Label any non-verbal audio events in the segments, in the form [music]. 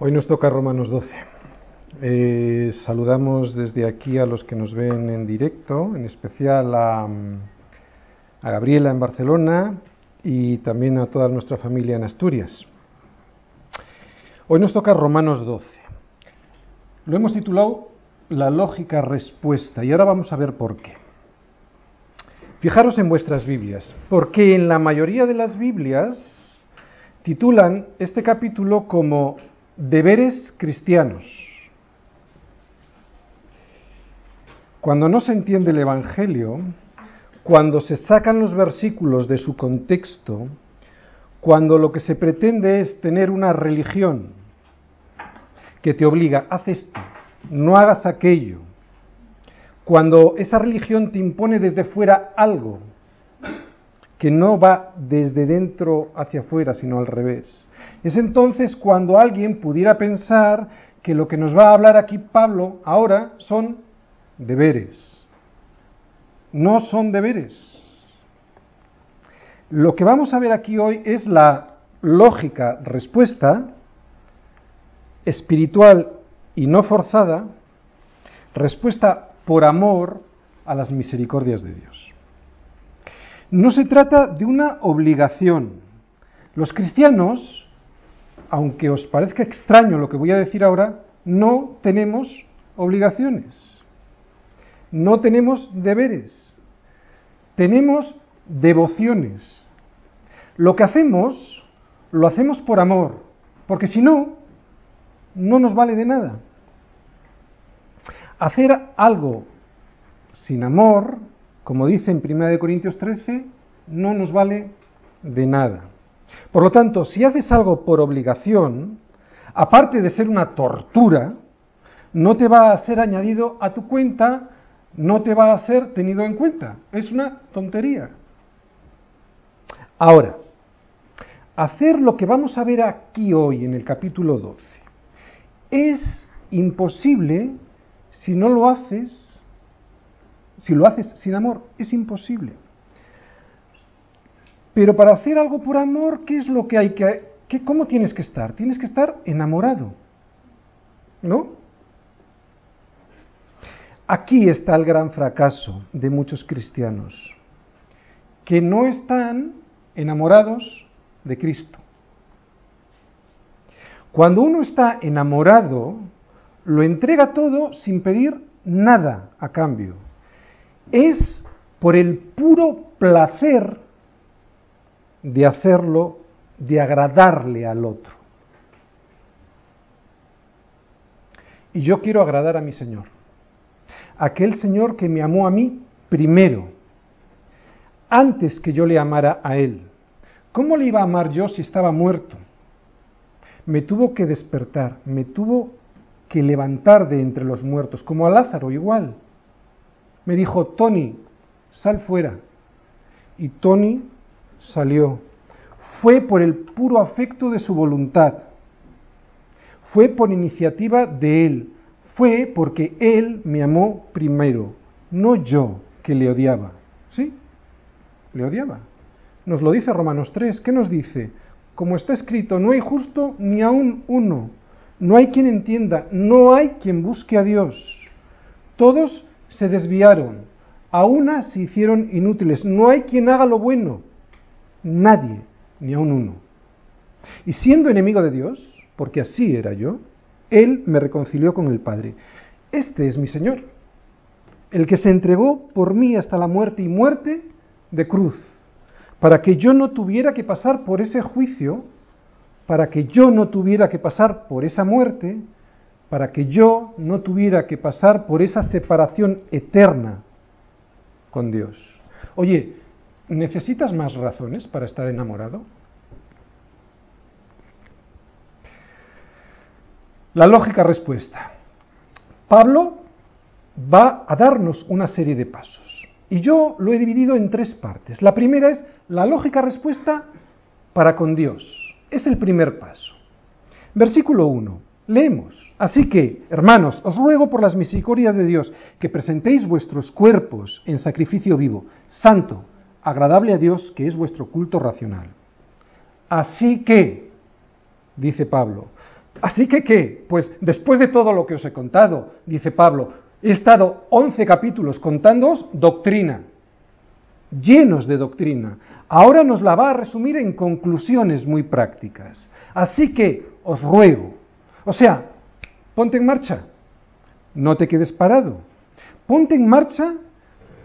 Hoy nos toca Romanos 12. Eh, saludamos desde aquí a los que nos ven en directo, en especial a, a Gabriela en Barcelona y también a toda nuestra familia en Asturias. Hoy nos toca Romanos 12. Lo hemos titulado La lógica respuesta y ahora vamos a ver por qué. Fijaros en vuestras Biblias, porque en la mayoría de las Biblias titulan este capítulo como Deberes cristianos. Cuando no se entiende el Evangelio, cuando se sacan los versículos de su contexto, cuando lo que se pretende es tener una religión que te obliga, haz esto, no hagas aquello, cuando esa religión te impone desde fuera algo que no va desde dentro hacia afuera, sino al revés. Es entonces cuando alguien pudiera pensar que lo que nos va a hablar aquí Pablo ahora son deberes. No son deberes. Lo que vamos a ver aquí hoy es la lógica respuesta espiritual y no forzada, respuesta por amor a las misericordias de Dios. No se trata de una obligación. Los cristianos, aunque os parezca extraño lo que voy a decir ahora, no tenemos obligaciones. No tenemos deberes. Tenemos devociones. Lo que hacemos, lo hacemos por amor, porque si no, no nos vale de nada. Hacer algo sin amor, como dice en 1 Corintios 13, no nos vale de nada. Por lo tanto, si haces algo por obligación, aparte de ser una tortura, no te va a ser añadido a tu cuenta, no te va a ser tenido en cuenta. Es una tontería. Ahora, hacer lo que vamos a ver aquí hoy en el capítulo 12 es imposible si no lo haces, si lo haces sin amor, es imposible. Pero para hacer algo por amor, ¿qué es lo que hay que, qué, cómo tienes que estar? Tienes que estar enamorado, ¿no? Aquí está el gran fracaso de muchos cristianos, que no están enamorados de Cristo. Cuando uno está enamorado, lo entrega todo sin pedir nada a cambio. Es por el puro placer de hacerlo, de agradarle al otro. Y yo quiero agradar a mi Señor. Aquel Señor que me amó a mí primero, antes que yo le amara a Él. ¿Cómo le iba a amar yo si estaba muerto? Me tuvo que despertar, me tuvo que levantar de entre los muertos, como a Lázaro igual. Me dijo, Tony, sal fuera. Y Tony salió. Fue por el puro afecto de su voluntad. Fue por iniciativa de él. Fue porque él me amó primero, no yo que le odiaba. ¿Sí? Le odiaba. Nos lo dice Romanos 3. ¿Qué nos dice? Como está escrito, no hay justo ni aún uno no hay quien entienda, no hay quien busque a Dios. Todos se desviaron, a una se hicieron inútiles, no hay quien haga lo bueno, nadie, ni aun uno. Y siendo enemigo de Dios, porque así era yo, Él me reconcilió con el Padre. Este es mi Señor, el que se entregó por mí hasta la muerte y muerte de cruz, para que yo no tuviera que pasar por ese juicio para que yo no tuviera que pasar por esa muerte, para que yo no tuviera que pasar por esa separación eterna con Dios. Oye, ¿necesitas más razones para estar enamorado? La lógica respuesta. Pablo va a darnos una serie de pasos. Y yo lo he dividido en tres partes. La primera es la lógica respuesta para con Dios. Es el primer paso. Versículo 1. Leemos. Así que, hermanos, os ruego por las misericordias de Dios que presentéis vuestros cuerpos en sacrificio vivo, santo, agradable a Dios, que es vuestro culto racional. Así que, dice Pablo, Así que, ¿qué? Pues después de todo lo que os he contado, dice Pablo, he estado 11 capítulos contándoos doctrina, llenos de doctrina. Ahora nos la va a resumir en conclusiones muy prácticas. Así que os ruego, o sea, ponte en marcha, no te quedes parado, ponte en marcha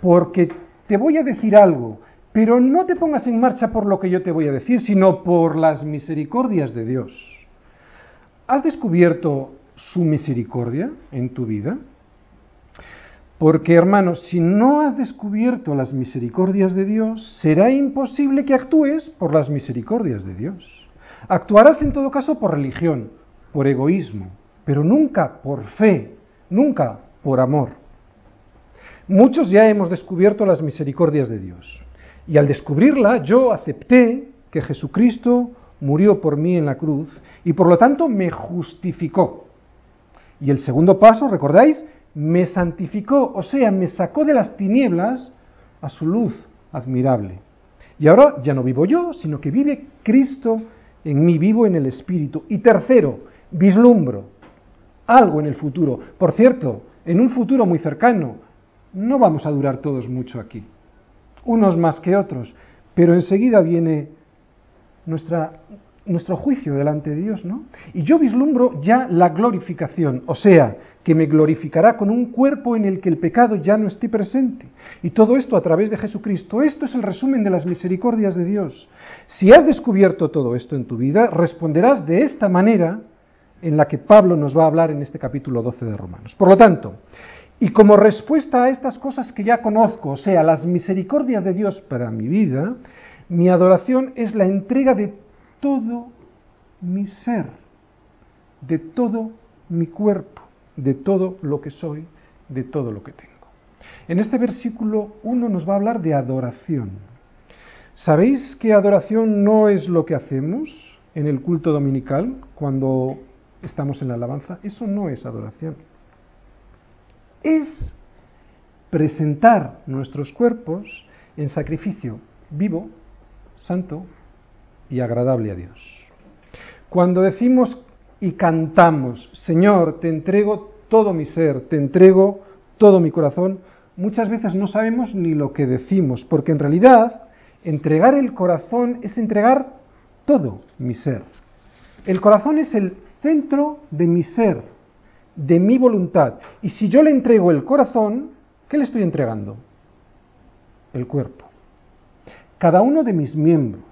porque te voy a decir algo, pero no te pongas en marcha por lo que yo te voy a decir, sino por las misericordias de Dios. ¿Has descubierto su misericordia en tu vida? Porque, hermanos, si no has descubierto las misericordias de Dios, será imposible que actúes por las misericordias de Dios. Actuarás en todo caso por religión, por egoísmo, pero nunca por fe, nunca por amor. Muchos ya hemos descubierto las misericordias de Dios. Y al descubrirla, yo acepté que Jesucristo murió por mí en la cruz y por lo tanto me justificó. Y el segundo paso, ¿recordáis? Me santificó, o sea, me sacó de las tinieblas a su luz admirable. Y ahora ya no vivo yo, sino que vive Cristo en mí, vivo en el Espíritu. Y tercero, vislumbro algo en el futuro. Por cierto, en un futuro muy cercano, no vamos a durar todos mucho aquí, unos más que otros, pero enseguida viene nuestro juicio delante de Dios, ¿no? Y yo vislumbro ya la glorificación, o sea, que me glorificará con un cuerpo en el que el pecado ya no esté presente. Y todo esto a través de Jesucristo. Esto es el resumen de las misericordias de Dios. Si has descubierto todo esto en tu vida, responderás de esta manera en la que Pablo nos va a hablar en este capítulo 12 de Romanos. Por lo tanto, y como respuesta a estas cosas que ya conozco, o sea, las misericordias de Dios para mi vida, mi adoración es la entrega de todo mi ser, de todo mi cuerpo, de todo lo que soy, de todo lo que tengo. En este versículo 1 nos va a hablar de adoración. ¿Sabéis que adoración no es lo que hacemos en el culto dominical cuando estamos en la alabanza? Eso no es adoración es presentar nuestros cuerpos en sacrificio vivo, santo y agradable a Dios. Cuando decimos y cantamos, Señor, te entrego todo mi ser, te entrego todo mi corazón, muchas veces no sabemos ni lo que decimos, porque en realidad entregar el corazón es entregar todo mi ser. El corazón es el centro de mi ser, de mi voluntad. Y si yo le entrego el corazón, ¿qué le estoy entregando? El cuerpo. Cada uno de mis miembros.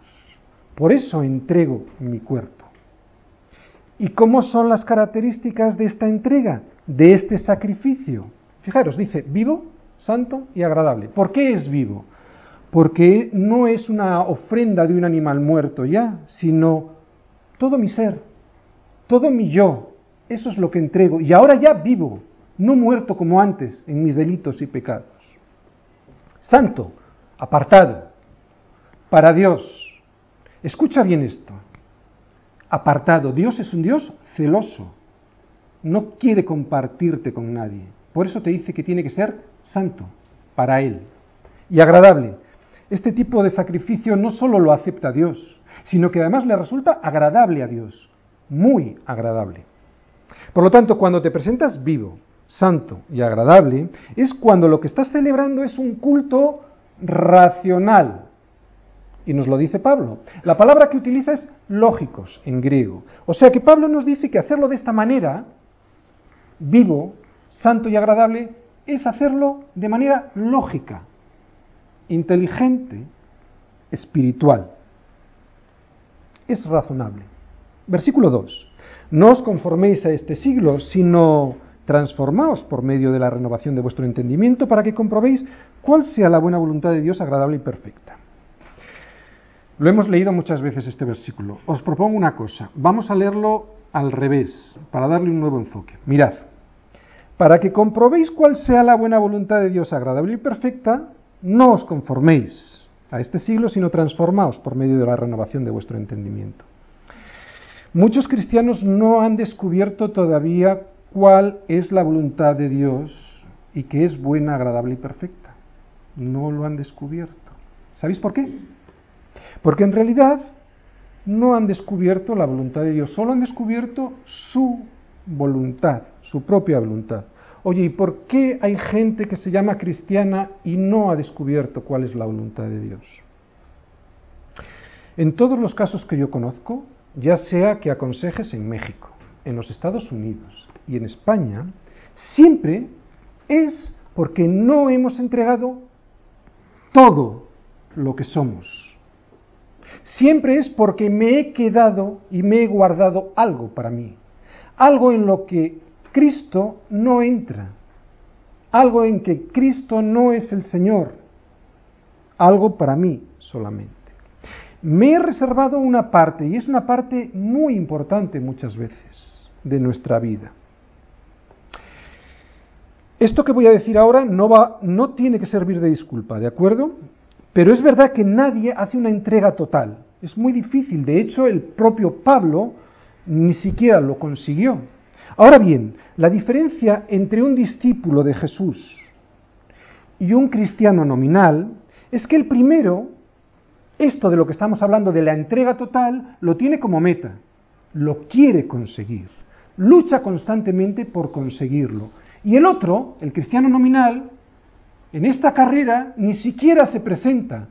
Por eso entrego mi cuerpo. ¿Y cómo son las características de esta entrega, de este sacrificio? Fijaros, dice vivo, santo y agradable. ¿Por qué es vivo? Porque no es una ofrenda de un animal muerto ya, sino todo mi ser, todo mi yo, eso es lo que entrego. Y ahora ya vivo, no muerto como antes en mis delitos y pecados. Santo, apartado, para Dios. Escucha bien esto. Apartado. Dios es un Dios celoso. No quiere compartirte con nadie. Por eso te dice que tiene que ser santo para Él. Y agradable. Este tipo de sacrificio no solo lo acepta Dios, sino que además le resulta agradable a Dios. Muy agradable. Por lo tanto, cuando te presentas vivo, santo y agradable, es cuando lo que estás celebrando es un culto racional. Y nos lo dice Pablo. La palabra que utiliza es lógicos en griego. O sea que Pablo nos dice que hacerlo de esta manera, vivo, santo y agradable, es hacerlo de manera lógica, inteligente, espiritual. Es razonable. Versículo 2. No os conforméis a este siglo, sino transformaos por medio de la renovación de vuestro entendimiento para que comprobéis cuál sea la buena voluntad de Dios agradable y perfecta. Lo hemos leído muchas veces este versículo. Os propongo una cosa. Vamos a leerlo al revés, para darle un nuevo enfoque. Mirad, para que comprobéis cuál sea la buena voluntad de Dios agradable y perfecta, no os conforméis a este siglo, sino transformaos por medio de la renovación de vuestro entendimiento. Muchos cristianos no han descubierto todavía cuál es la voluntad de Dios y que es buena, agradable y perfecta. No lo han descubierto. ¿Sabéis por qué? Porque en realidad no han descubierto la voluntad de Dios, solo han descubierto su voluntad, su propia voluntad. Oye, ¿y por qué hay gente que se llama cristiana y no ha descubierto cuál es la voluntad de Dios? En todos los casos que yo conozco, ya sea que aconsejes en México, en los Estados Unidos y en España, siempre es porque no hemos entregado todo lo que somos. Siempre es porque me he quedado y me he guardado algo para mí, algo en lo que Cristo no entra, algo en que Cristo no es el Señor, algo para mí solamente. Me he reservado una parte, y es una parte muy importante muchas veces de nuestra vida. Esto que voy a decir ahora no, va, no tiene que servir de disculpa, ¿de acuerdo? Pero es verdad que nadie hace una entrega total. Es muy difícil. De hecho, el propio Pablo ni siquiera lo consiguió. Ahora bien, la diferencia entre un discípulo de Jesús y un cristiano nominal es que el primero, esto de lo que estamos hablando de la entrega total, lo tiene como meta, lo quiere conseguir, lucha constantemente por conseguirlo. Y el otro, el cristiano nominal, en esta carrera ni siquiera se presenta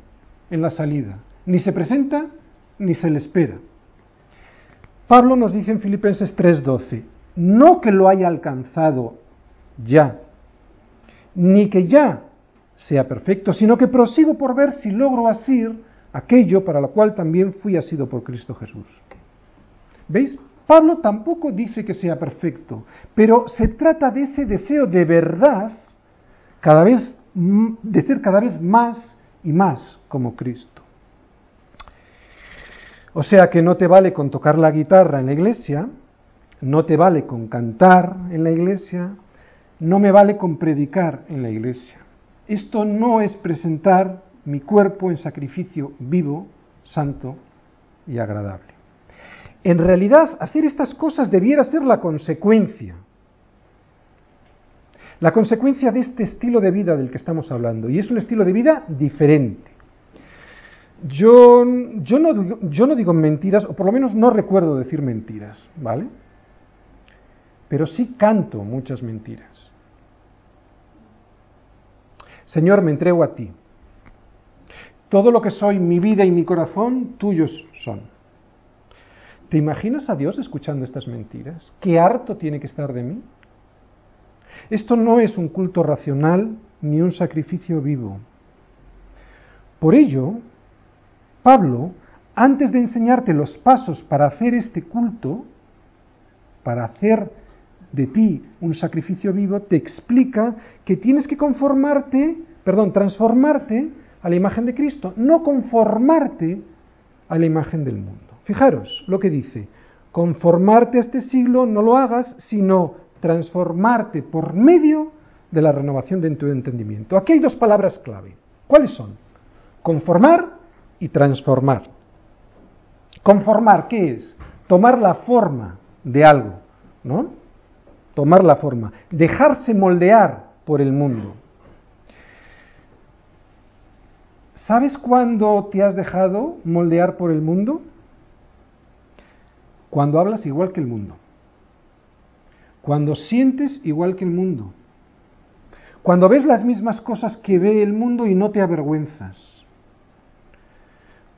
en la salida, ni se presenta ni se le espera. Pablo nos dice en Filipenses 3:12, no que lo haya alcanzado ya, ni que ya sea perfecto, sino que prosigo por ver si logro asir aquello para lo cual también fui asido por Cristo Jesús. ¿Veis? Pablo tampoco dice que sea perfecto, pero se trata de ese deseo de verdad, cada vez, de ser cada vez más y más como Cristo. O sea que no te vale con tocar la guitarra en la iglesia, no te vale con cantar en la iglesia, no me vale con predicar en la iglesia. Esto no es presentar mi cuerpo en sacrificio vivo, santo y agradable. En realidad, hacer estas cosas debiera ser la consecuencia. La consecuencia de este estilo de vida del que estamos hablando. Y es un estilo de vida diferente. Yo, yo, no, yo no digo mentiras, o por lo menos no recuerdo decir mentiras, ¿vale? Pero sí canto muchas mentiras. Señor, me entrego a ti. Todo lo que soy, mi vida y mi corazón, tuyos son. ¿Te imaginas a Dios escuchando estas mentiras? ¿Qué harto tiene que estar de mí? Esto no es un culto racional ni un sacrificio vivo. Por ello, Pablo, antes de enseñarte los pasos para hacer este culto, para hacer de ti un sacrificio vivo, te explica que tienes que conformarte, perdón, transformarte a la imagen de Cristo, no conformarte a la imagen del mundo. Fijaros lo que dice, conformarte a este siglo no lo hagas, sino transformarte por medio de la renovación de tu entendimiento. Aquí hay dos palabras clave. ¿Cuáles son? Conformar y transformar. Conformar, ¿qué es? Tomar la forma de algo, ¿no? Tomar la forma, dejarse moldear por el mundo. ¿Sabes cuándo te has dejado moldear por el mundo? Cuando hablas igual que el mundo. Cuando sientes igual que el mundo. Cuando ves las mismas cosas que ve el mundo y no te avergüenzas.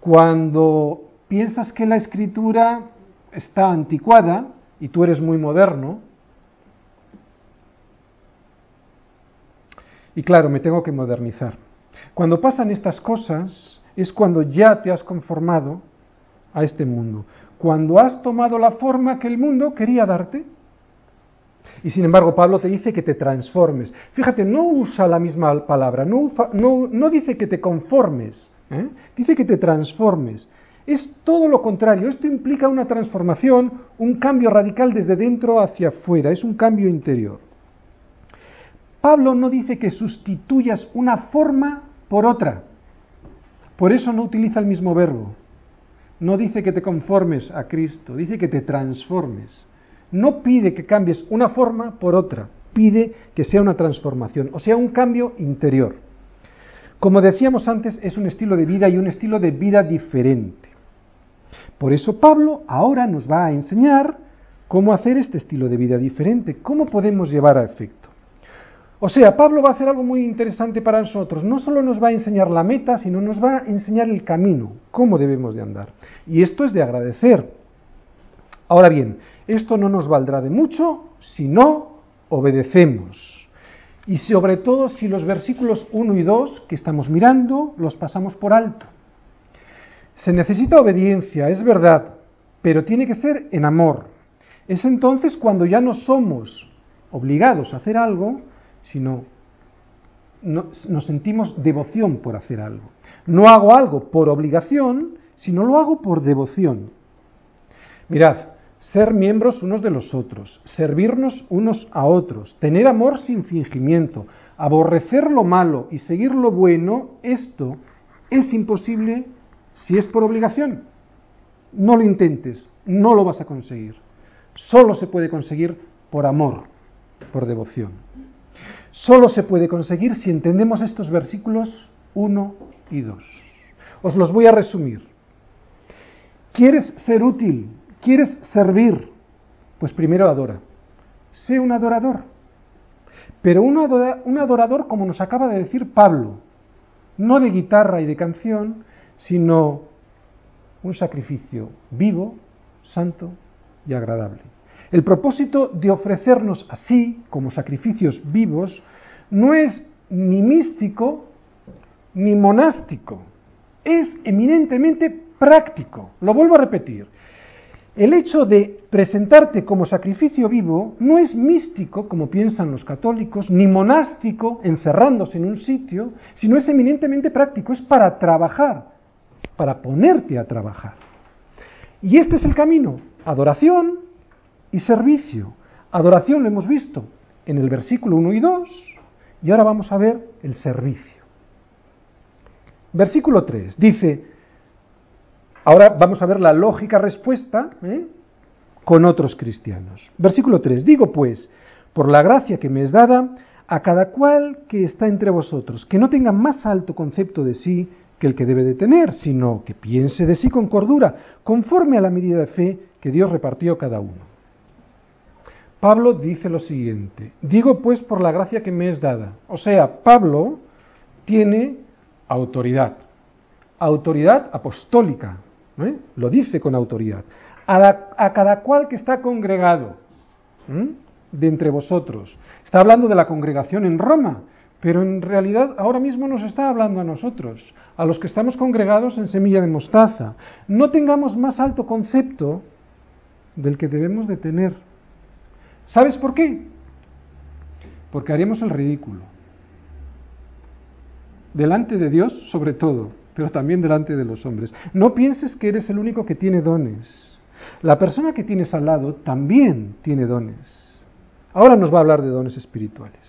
Cuando piensas que la escritura está anticuada y tú eres muy moderno. Y claro, me tengo que modernizar. Cuando pasan estas cosas es cuando ya te has conformado a este mundo cuando has tomado la forma que el mundo quería darte. Y sin embargo, Pablo te dice que te transformes. Fíjate, no usa la misma palabra, no, no, dice que te conformes, ¿eh? dice que te transformes. Es todo lo contrario, esto implica una transformación, un cambio radical desde dentro hacia afuera, es un cambio interior. Pablo no dice que sustituyas una forma por otra, por eso no utiliza el mismo verbo no dice que te conformes a Cristo, dice que te transformes. No pide que cambies una forma por otra, pide que sea una transformación, o sea, un cambio interior. Como decíamos antes, es un estilo de vida y un estilo de vida diferente. Por eso Pablo ahora nos va a enseñar cómo hacer este estilo de vida diferente, cómo podemos llevar a efecto. O sea, Pablo va a hacer algo muy interesante para nosotros. No solo nos va a enseñar la meta, sino nos va a enseñar el camino, cómo debemos de andar. Y esto es de agradecer. Ahora bien, esto no nos valdrá de mucho si no obedecemos. Y sobre todo si los versículos 1 y 2 que estamos mirando los pasamos por alto. Se necesita obediencia, es verdad, pero tiene que ser en amor. Es entonces cuando ya no somos obligados a hacer algo, sino nos sentimos devoción por hacer algo. No hago algo por obligación, sino lo hago por devoción. Mirad, ser miembros unos de los otros, servirnos unos a otros, tener amor sin fingimiento, aborrecer lo malo y seguir lo bueno, esto es imposible si es por obligación. No lo intentes, no lo vas a conseguir. Solo se puede conseguir por amor, por devoción. Solo se puede conseguir si entendemos estos versículos 1 y 2. Os los voy a resumir. ¿Quieres ser útil? ¿Quieres servir? Pues primero adora. Sé un adorador. Pero un, adorador como nos acaba de decir Pablo, no de guitarra y de canción, sino un sacrificio vivo, santo y agradable. El propósito de ofrecernos así, como sacrificios vivos, no es ni místico ni monástico, es eminentemente práctico. Lo vuelvo a repetir. El hecho de presentarte como sacrificio vivo no es místico, como piensan los católicos, ni monástico, encerrándose en un sitio, sino es eminentemente práctico, es para trabajar, para ponerte a trabajar. Y este es el camino, adoración y servicio. Adoración lo hemos visto en el versículo 1 y 2, y ahora vamos a ver el servicio. Versículo 3 dice, Ahora vamos a ver la lógica respuesta ¿eh? con otros cristianos. Versículo 3. Digo pues, por la gracia que me es dada, a cada cual que está entre vosotros, que no tenga más alto concepto de sí que el que debe de tener, sino que piense de sí con cordura, conforme a la medida de fe que Dios repartió a cada uno. Pablo dice lo siguiente, digo pues por la gracia que me es dada. O sea, Pablo tiene autoridad, autoridad apostólica, ¿eh? Lo dice con autoridad. A, cada cual que está congregado de entre vosotros. Está hablando de la congregación en Roma, pero en realidad ahora mismo nos está hablando a nosotros, a los que estamos congregados en semilla de mostaza. No tengamos más alto concepto del que debemos de tener. ¿Sabes por qué? Porque haríamos el ridículo. Delante de Dios, sobre todo pero también delante de los hombres. No pienses que eres el único que tiene dones. La persona que tienes al lado también tiene dones. Ahora nos va a hablar de dones espirituales.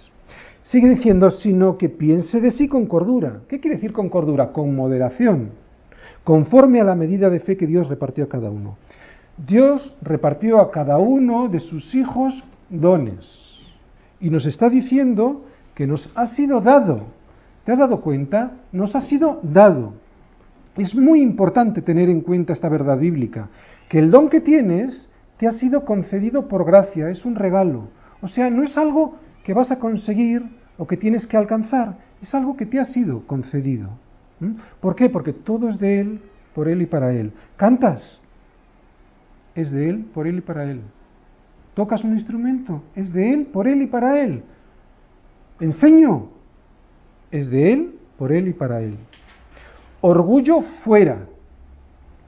Sigue diciendo, sino que piense de sí con cordura. ¿Qué quiere decir con cordura? Con moderación, conforme a la medida de fe que Dios repartió a cada uno. Dios repartió a cada uno de sus hijos dones. Y nos está diciendo que nos ha sido dado ¿Te has dado cuenta? Nos ha sido dado. Es muy importante tener en cuenta esta verdad bíblica, que el don que tienes te ha sido concedido por gracia, es un regalo. O sea, no es algo que vas a conseguir o que tienes que alcanzar, es algo que te ha sido concedido. ¿Mm? ¿Por qué? Porque todo es de Él, por Él y para Él. ¿Cantas? Es de Él, por Él y para Él. ¿Tocas un instrumento? Es de Él, por Él y para Él. ¿Enseño? es de Él, por Él y para Él. Orgullo fuera.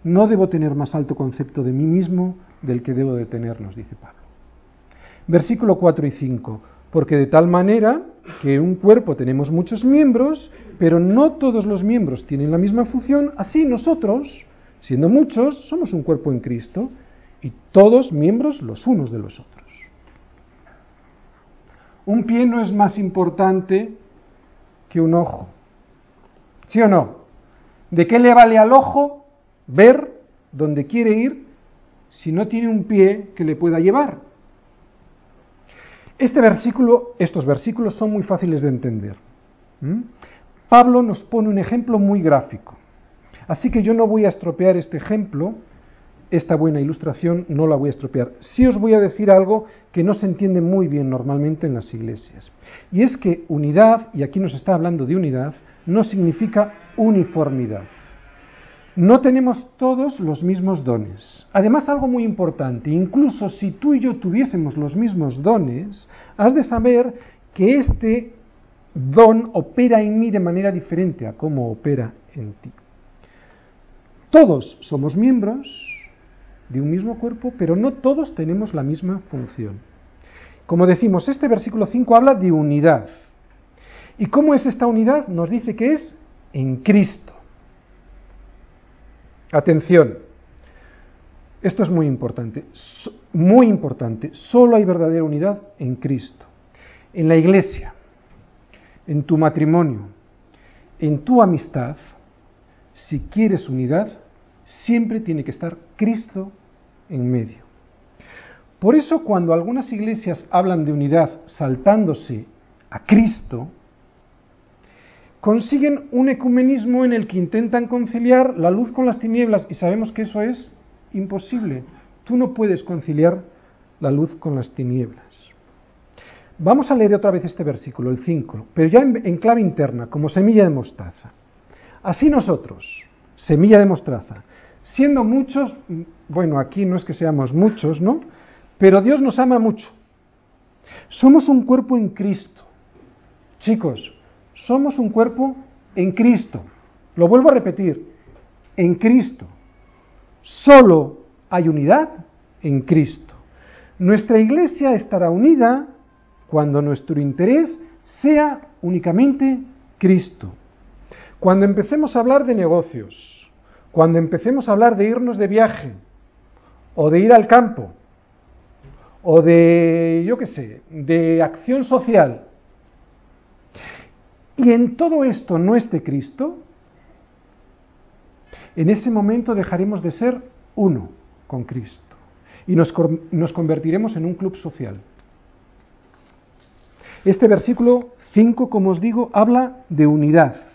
No debo tener más alto concepto de mí mismo del que debo de tener, nos dice Pablo. Versículo 4 y 5. Porque de tal manera que en un cuerpo tenemos muchos miembros, pero no todos los miembros tienen la misma función, así nosotros, siendo muchos, somos un cuerpo en Cristo y todos miembros los unos de los otros. Un pie no es más importante un ojo. ¿Sí o no? ¿De qué le vale al ojo ver donde quiere ir si no tiene un pie que le pueda llevar? Este versículo, estos versículos son muy fáciles de entender. Pablo nos pone un ejemplo muy gráfico. Así que yo no voy a estropear este ejemplo esta buena ilustración no la voy a estropear. Sí os voy a decir algo que no se entiende muy bien normalmente en las iglesias. Y es que unidad, y aquí nos está hablando de unidad, no significa uniformidad. No tenemos todos los mismos dones. Además, algo muy importante, incluso si tú y yo tuviésemos los mismos dones, has de saber que este don opera en mí de manera diferente a cómo opera en ti. Todos somos miembros de un mismo cuerpo, pero no todos tenemos la misma función. Como decimos, este versículo 5 habla de unidad. ¿Y cómo es esta unidad? Nos dice que es en Cristo. Atención, esto es muy importante, muy importante, solo hay verdadera unidad en Cristo. En la iglesia, en tu matrimonio, en tu amistad, si quieres unidad, siempre tiene que estar Cristo en medio. Por eso cuando algunas iglesias hablan de unidad saltándose a Cristo, consiguen un ecumenismo en el que intentan conciliar la luz con las tinieblas y sabemos que eso es imposible. Tú no puedes conciliar la luz con las tinieblas. Vamos a leer otra vez este versículo, el 5, pero ya en, clave interna, como semilla de mostaza. Así nosotros, semilla de mostaza, siendo muchos, bueno, aquí no es que seamos muchos, ¿no? Pero Dios nos ama mucho. Somos un cuerpo en Cristo. Chicos, somos un cuerpo en Cristo. Lo vuelvo a repetir, en Cristo. Solo hay unidad en Cristo. Nuestra iglesia estará unida cuando nuestro interés sea únicamente Cristo. Cuando empecemos a hablar de negocios, cuando empecemos a hablar de irnos de viaje, o de ir al campo, o de, yo qué sé, de acción social, y en todo esto no esté Cristo, en ese momento dejaremos de ser uno con Cristo y nos, convertiremos en un club social. Este versículo 5, como os digo, habla de unidad.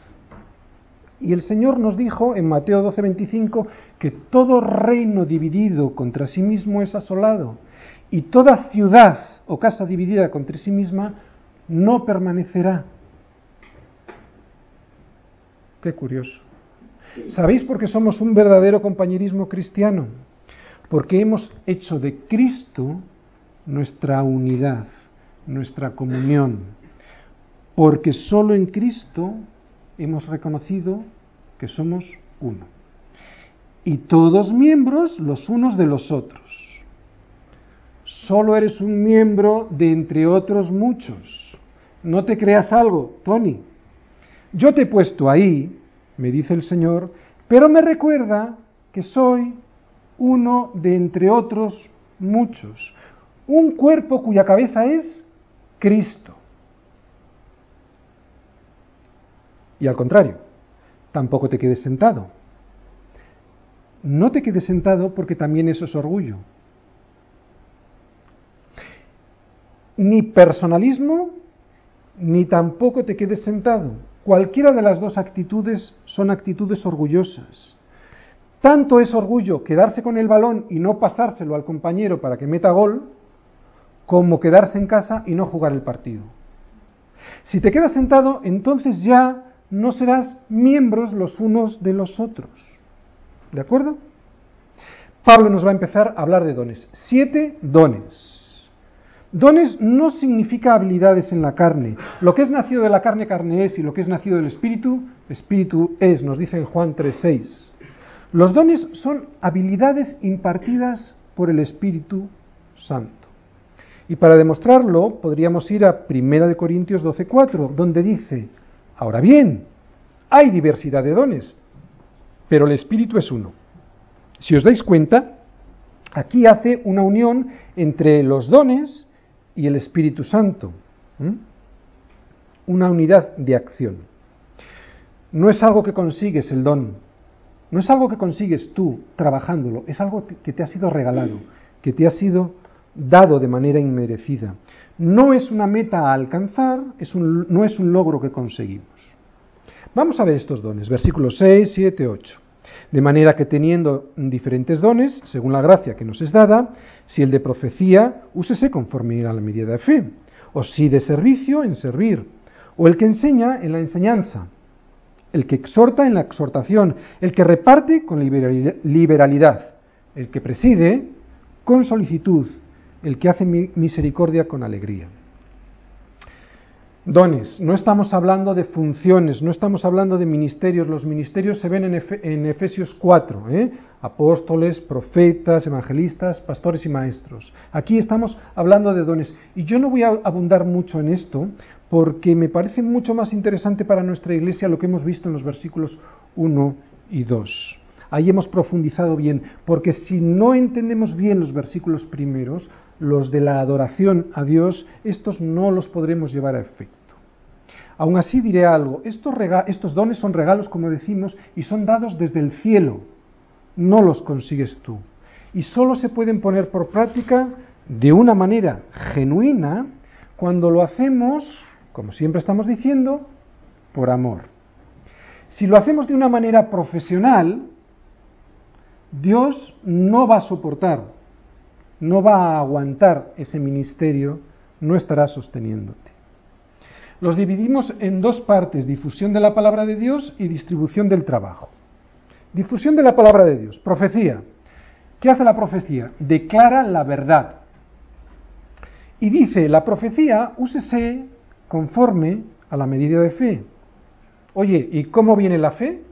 Y el Señor nos dijo en Mateo 12:25 que todo reino dividido contra sí mismo es asolado y toda ciudad o casa dividida contra sí misma no permanecerá. Qué curioso. ¿Sabéis por qué somos un verdadero compañerismo cristiano? Porque hemos hecho de Cristo nuestra unidad, nuestra comunión. Porque solo en Cristo hemos reconocido que somos uno. Y todos miembros los unos de los otros. Solo eres un miembro de entre otros muchos. No te creas algo, Tony. Yo te he puesto ahí, me dice el Señor, pero me recuerda que soy uno de entre otros muchos, un cuerpo cuya cabeza es Cristo. Y al contrario, tampoco te quedes sentado. No te quedes sentado porque también eso es orgullo. Ni personalismo, ni tampoco te quedes sentado. Cualquiera de las dos actitudes son actitudes orgullosas. Tanto es orgullo quedarse con el balón y no pasárselo al compañero para que meta gol, como quedarse en casa y no jugar el partido. Si te quedas sentado, entonces ya no serás miembros los unos de los otros. ¿De acuerdo? Pablo nos va a empezar a hablar de dones. Siete dones. Dones no significa habilidades en la carne. Lo que es nacido de la carne, carne es, y lo que es nacido del espíritu, espíritu es, nos dice en Juan 3.6. Los dones son habilidades impartidas por el Espíritu Santo. Y para demostrarlo, podríamos ir a 1 Corintios 12.4, donde dice, ahora bien, hay diversidad de dones, pero el Espíritu es uno. Si os dais cuenta, aquí hace una unión entre los dones y el Espíritu Santo. Una unidad de acción. No es algo que consigues el don, no es algo que consigues tú trabajándolo, es algo que te ha sido regalado, que te ha sido dado de manera inmerecida. No es una meta a alcanzar, no es un logro que conseguimos. Vamos a ver estos dones, versículos 6, 7, 8. De manera que teniendo diferentes dones, según la gracia que nos es dada, si el de profecía, úsese conforme a la medida de fe, o si de servicio, en servir, o el que enseña, en la enseñanza, el que exhorta, en la exhortación, el que reparte, con liberalidad, el que preside, con solicitud, el que hace misericordia, con alegría. Dones, no estamos hablando de funciones, no estamos hablando de ministerios, los ministerios se ven en, Efesios 4, ¿eh? apóstoles, profetas, evangelistas, pastores y maestros. Aquí estamos hablando de dones y yo no voy a abundar mucho en esto porque me parece mucho más interesante para nuestra iglesia lo que hemos visto en los versículos 1 y 2. Ahí hemos profundizado bien, porque si no entendemos bien los versículos primeros, los de la adoración a Dios, estos no los podremos llevar a efecto. Aún así diré algo, estos, estos dones son regalos, como decimos, y son dados desde el cielo, no los consigues tú. Y solo se pueden poner por práctica de una manera genuina cuando lo hacemos, como siempre estamos diciendo, por amor. Si lo hacemos de una manera profesional, Dios no va a soportar no va a aguantar ese ministerio, no estará sosteniéndote. Los dividimos en dos partes, difusión de la palabra de Dios y distribución del trabajo. Difusión de la palabra de Dios, profecía. ¿Qué hace la profecía? Declara la verdad. Y dice, la profecía úsese conforme a la medida de fe. Oye, ¿y cómo viene la fe?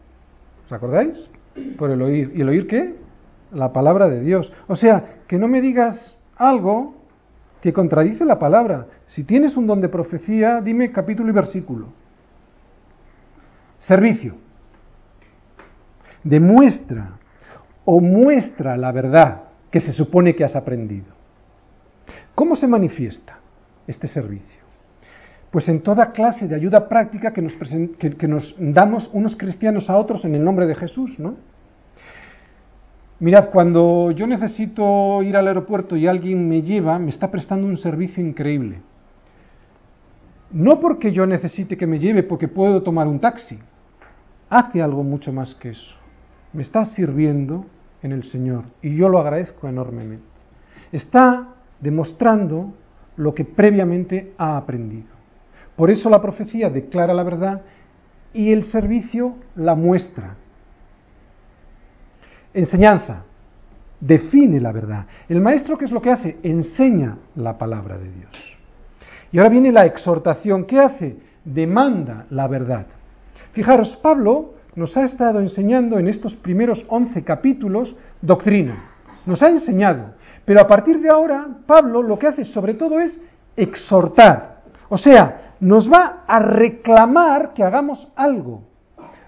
¿Os acordáis? Por el oír. ¿Y el oír qué? La palabra de Dios. O sea, que no me digas algo que contradice la palabra. Si tienes un don de profecía, dime capítulo y versículo. Servicio. Demuestra o muestra la verdad que se supone que has aprendido. ¿Cómo se manifiesta este servicio? Pues en toda clase de ayuda práctica que nos, damos unos cristianos a otros en el nombre de Jesús, ¿no? Mirad, cuando yo necesito ir al aeropuerto y alguien me lleva, me está prestando un servicio increíble. No porque yo necesite que me lleve, porque puedo tomar un taxi. Hace algo mucho más que eso. Me está sirviendo en el Señor y yo lo agradezco enormemente. Está demostrando lo que previamente ha aprendido. Por eso la profecía declara la verdad y el servicio la muestra, Enseñanza. Define la verdad. El maestro, ¿qué es lo que hace? Enseña la palabra de Dios. Y ahora viene la exhortación. ¿Qué hace? Demanda la verdad. Fijaros, Pablo nos ha estado enseñando en estos primeros 11 capítulos doctrina. Nos ha enseñado. Pero a partir de ahora, Pablo lo que hace sobre todo es exhortar. O sea, nos va a reclamar que hagamos algo.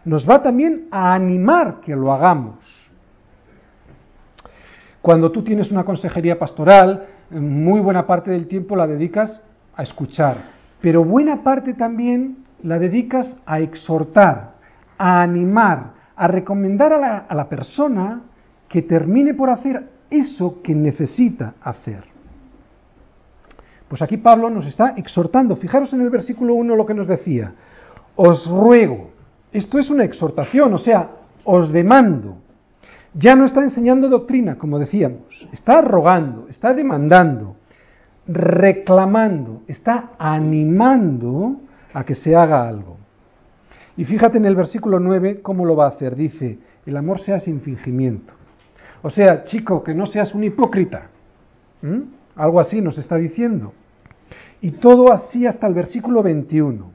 Nos va también a animar que lo hagamos. Cuando tú tienes una consejería pastoral, muy buena parte del tiempo la dedicas a escuchar, pero buena parte también la dedicas a exhortar, a animar, a recomendar a la, persona que termine por hacer eso que necesita hacer. Pues aquí Pablo nos está exhortando. Fijaros en el versículo 1 lo que nos decía. Os ruego. Esto es una exhortación, o sea, os demando ya no está enseñando doctrina, como decíamos, está rogando, está demandando, reclamando, está animando a que se haga algo. Y fíjate en el versículo 9 cómo lo va a hacer. Dice, el amor sea sin fingimiento. O sea, chico, que no seas un hipócrita. ¿Mm? Algo así nos está diciendo. Y todo así hasta el versículo 21.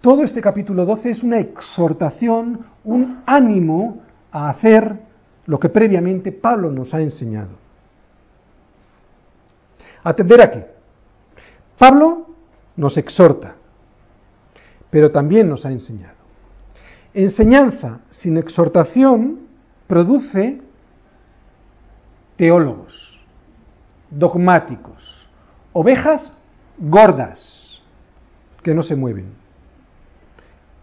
Todo este capítulo 12 es una exhortación, un ánimo a hacer lo que previamente Pablo nos ha enseñado. Atender aquí. Pablo nos exhorta, pero también nos ha enseñado. Enseñanza sin exhortación produce teólogos, dogmáticos, ovejas gordas que no se mueven.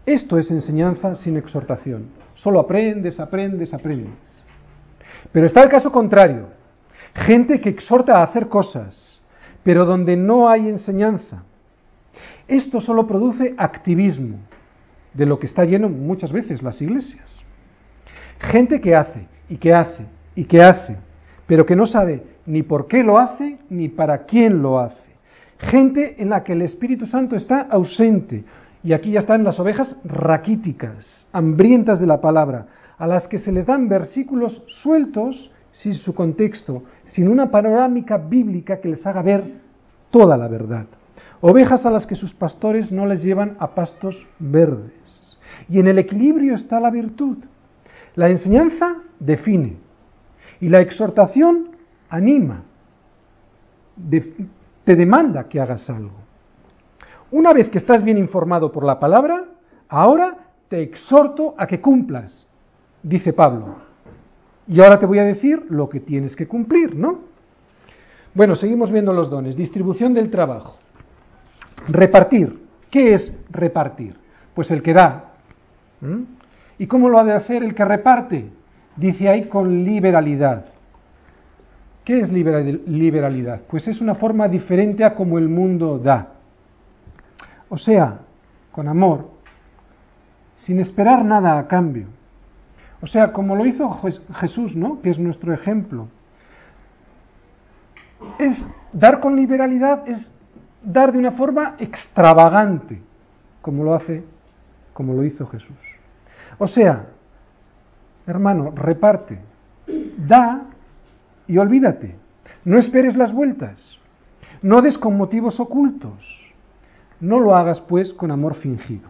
Esto es enseñanza sin exhortación. Solo aprendes, aprendes, aprendes. Pero está el caso contrario. Gente que exhorta a hacer cosas, pero donde no hay enseñanza. Esto solo produce activismo, de lo que está lleno muchas veces las iglesias. Gente que hace y que hace y que hace, pero que no sabe ni por qué lo hace ni para quién lo hace. Gente en la que el Espíritu Santo está ausente. Y aquí ya están las ovejas raquíticas, hambrientas de la palabra, a las que se les dan versículos sueltos sin su contexto, sin una panorámica bíblica que les haga ver toda la verdad. Ovejas a las que sus pastores no les llevan a pastos verdes. Y en el equilibrio está la virtud. La enseñanza define y la exhortación anima, te demanda que hagas algo. Una vez que estás bien informado por la palabra, ahora te exhorto a que cumplas, dice Pablo. Y ahora te voy a decir lo que tienes que cumplir, ¿no? Bueno, seguimos viendo los dones. Distribución del trabajo. Repartir. ¿Qué es repartir? Pues el que da. ¿Y cómo lo ha de hacer el que reparte? Dice ahí con liberalidad. ¿Qué es liberalidad? Pues es una forma diferente a como el mundo da. O sea, con amor, sin esperar nada a cambio. O sea, como lo hizo Jesús, ¿no? Que es nuestro ejemplo. Es dar con liberalidad, es dar de una forma extravagante, como lo hace, como lo hizo Jesús. O sea, hermano, reparte, da y olvídate. No esperes las vueltas. No des con motivos ocultos. No lo hagas, pues, con amor fingido.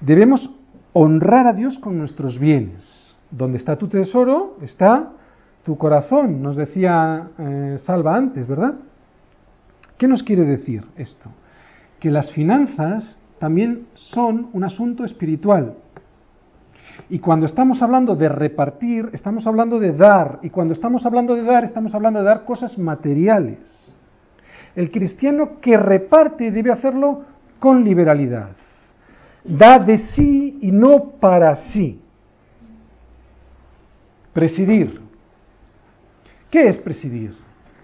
Debemos honrar a Dios con nuestros bienes. Donde está tu tesoro, está tu corazón, nos decía eh, Salva antes, ¿verdad? ¿Qué nos quiere decir esto? Que las finanzas también son un asunto espiritual. Y cuando estamos hablando de repartir, estamos hablando de dar. Y cuando estamos hablando de dar, estamos hablando de dar cosas materiales. El cristiano que reparte debe hacerlo con liberalidad. Da de sí y no para sí. Presidir. ¿Qué es presidir?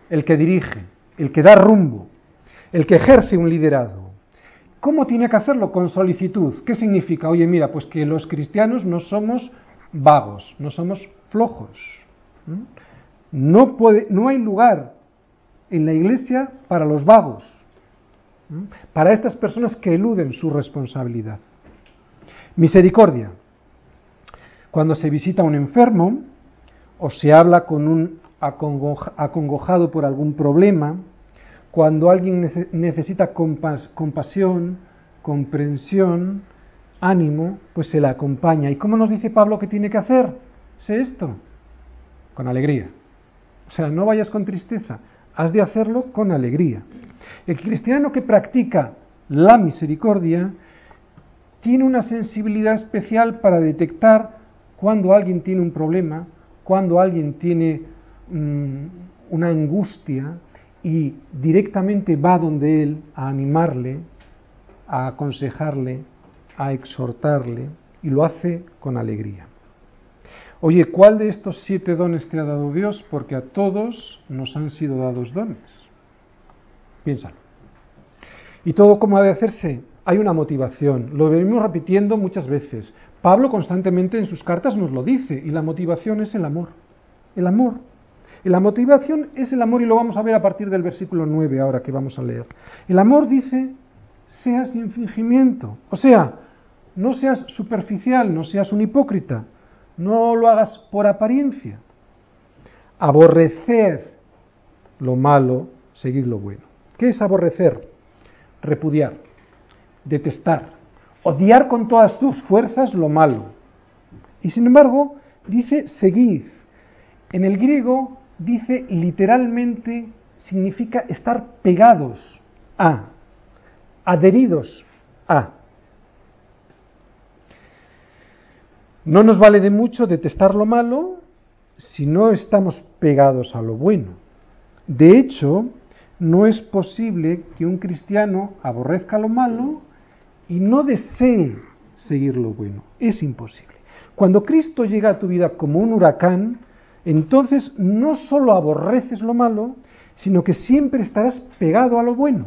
El que dirige, el que da rumbo, el que ejerce un liderazgo. ¿Cómo tiene que hacerlo? Con solicitud. ¿Qué significa? Oye, mira, pues que los cristianos no somos vagos, no somos flojos. No, puede, no hay lugar en la iglesia para los vagos, para estas personas que eluden su responsabilidad. Misericordia. Cuando se visita a un enfermo o se habla con un acongojado por algún problema, cuando alguien necesita compasión, comprensión, ánimo, pues se la acompaña. ¿Y cómo nos dice Pablo que tiene que hacer? Sé esto, con alegría. O sea, no vayas con tristeza, has de hacerlo con alegría. El cristiano que practica la misericordia tiene una sensibilidad especial para detectar cuando alguien tiene un problema, cuando alguien tiene mm, una angustia, y directamente va donde Él a animarle, a aconsejarle, a exhortarle, y lo hace con alegría. Oye, ¿cuál de estos siete dones te ha dado Dios? Porque a todos nos han sido dados dones. Piénsalo. ¿Y todo cómo ha de hacerse? Hay una motivación. Lo venimos repitiendo muchas veces. Pablo constantemente en sus cartas nos lo dice, y la motivación es el amor. El amor. Y la motivación es el amor y lo vamos a ver a partir del versículo 9 ahora que vamos a leer. El amor dice, sea sin fingimiento. O sea, no seas superficial, no seas un hipócrita, no lo hagas por apariencia. Aborrecer lo malo, seguid lo bueno. ¿Qué es aborrecer? Repudiar, detestar, odiar con todas tus fuerzas lo malo. Y sin embargo, dice seguid. En el griego dice literalmente, significa estar pegados a, adheridos a. No nos vale de mucho detestar lo malo si no estamos pegados a lo bueno. De hecho, no es posible que un cristiano aborrezca lo malo y no desee seguir lo bueno. Es imposible. Cuando Cristo llega a tu vida como un huracán, entonces no solo aborreces lo malo, sino que siempre estarás pegado a lo bueno.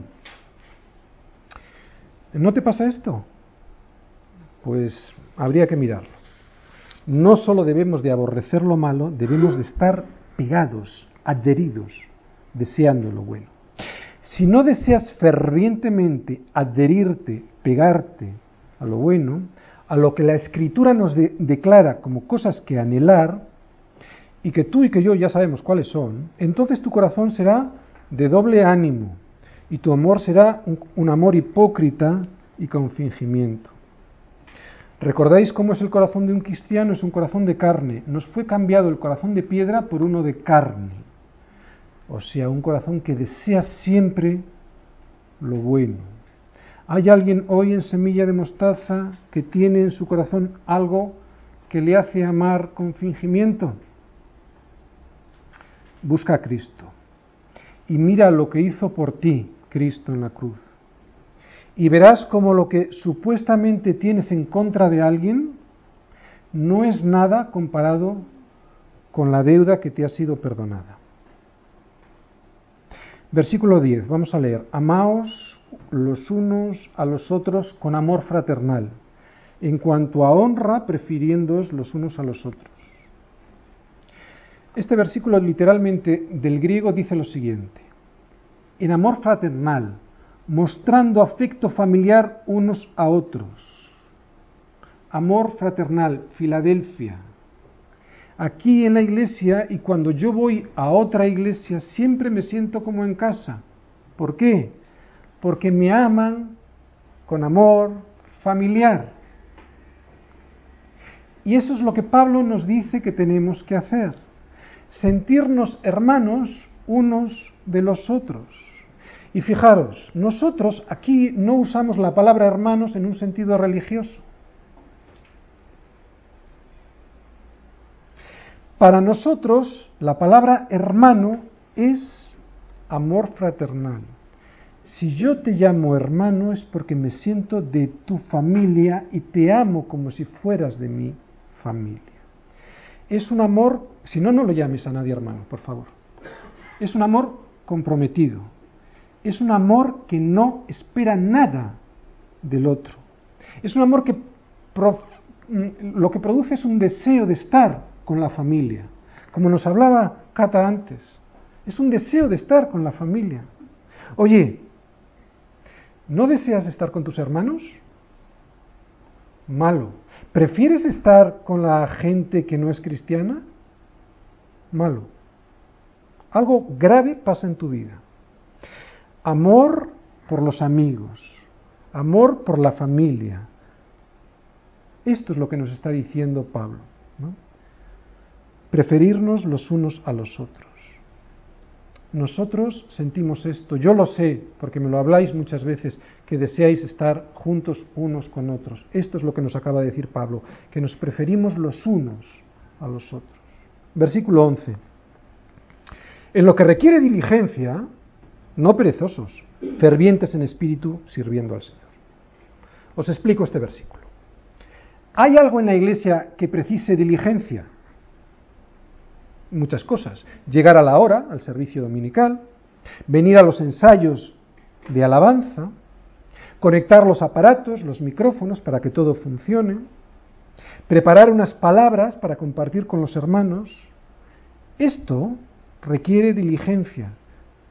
¿No te pasa esto? Pues habría que mirarlo. no solo debemos de aborrecer lo malo, debemos de estar pegados, adheridos, deseando lo bueno. Si no deseas fervientemente adherirte, pegarte a lo bueno, a lo que la escritura nos declara como cosas que anhelar, y que tú y que yo ya sabemos cuáles son, entonces tu corazón será de doble ánimo y tu amor será un, un amor hipócrita y con fingimiento. ¿Recordáis cómo es el corazón de un cristiano? Es un corazón de carne. Nos fue cambiado el corazón de piedra por uno de carne. O sea, un corazón que desea siempre lo bueno. ¿Hay alguien hoy en Semilla de Mostaza que tiene en su corazón algo que le hace amar con fingimiento? Busca a Cristo y mira lo que hizo por ti Cristo en la cruz y verás como lo que supuestamente tienes en contra de alguien no es nada comparado con la deuda que te ha sido perdonada. Versículo 10, vamos a leer, amaos los unos a los otros con amor fraternal, en cuanto a honra, prefiriéndoos los unos a los otros. Este versículo literalmente del griego dice lo siguiente, en amor fraternal, mostrando afecto familiar unos a otros. Amor fraternal, Filadelfia. Aquí en la iglesia y cuando yo voy a otra iglesia siempre me siento como en casa. ¿Por qué? Porque me aman con amor familiar. Y eso es lo que Pablo nos dice que tenemos que hacer. Sentirnos hermanos unos de los otros. Y fijaros, nosotros aquí no usamos la palabra hermanos en un sentido religioso. Para nosotros la palabra hermano es amor fraternal. Si yo te llamo hermano es porque me siento de tu familia y te amo como si fueras de mi familia. Es un amor, si no, no lo llames a nadie hermano, por favor. Es un amor comprometido, es un amor que no espera nada del otro. Es un amor que mm, lo que produce es un deseo de estar con la familia. Como nos hablaba Cata antes, es un deseo de estar con la familia. Oye, ¿no deseas estar con tus hermanos? Malo. ¿Prefieres estar con la gente que no es cristiana? Malo. Algo grave pasa en tu vida. Amor por los amigos, amor por la familia. Esto es lo que nos está diciendo Pablo. Preferirnos los unos a los otros. Nosotros sentimos esto, yo lo sé, porque me lo habláis muchas veces, que deseáis estar juntos unos con otros. Esto es lo que nos acaba de decir Pablo, que nos preferimos los unos a los otros. Versículo 11. En lo que requiere diligencia, no perezosos, fervientes en espíritu, sirviendo al Señor. Os explico este versículo. ¿Hay algo en la iglesia que precise diligencia? Muchas cosas. Llegar a la hora, al servicio dominical, venir a los ensayos de alabanza, conectar los aparatos, los micrófonos para que todo funcione, preparar unas palabras para compartir con los hermanos. Esto requiere diligencia.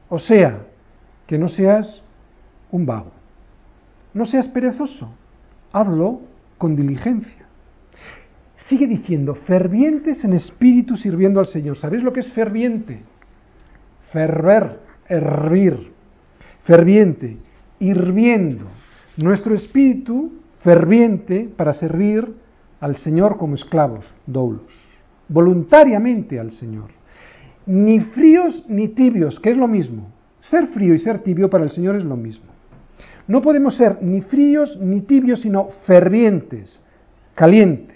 O sea, que no seas un vago. No seas perezoso. Hazlo con diligencia. Sigue diciendo, fervientes en espíritu sirviendo al Señor. ¿Sabéis lo que es ferviente? Ferver, hervir. Ferviente, hirviendo. Nuestro espíritu ferviente para servir al Señor como esclavos, doulos. Voluntariamente al Señor. Ni fríos ni tibios, que es lo mismo. Ser frío y ser tibio para el Señor es lo mismo. No podemos ser ni fríos ni tibios, sino fervientes, calientes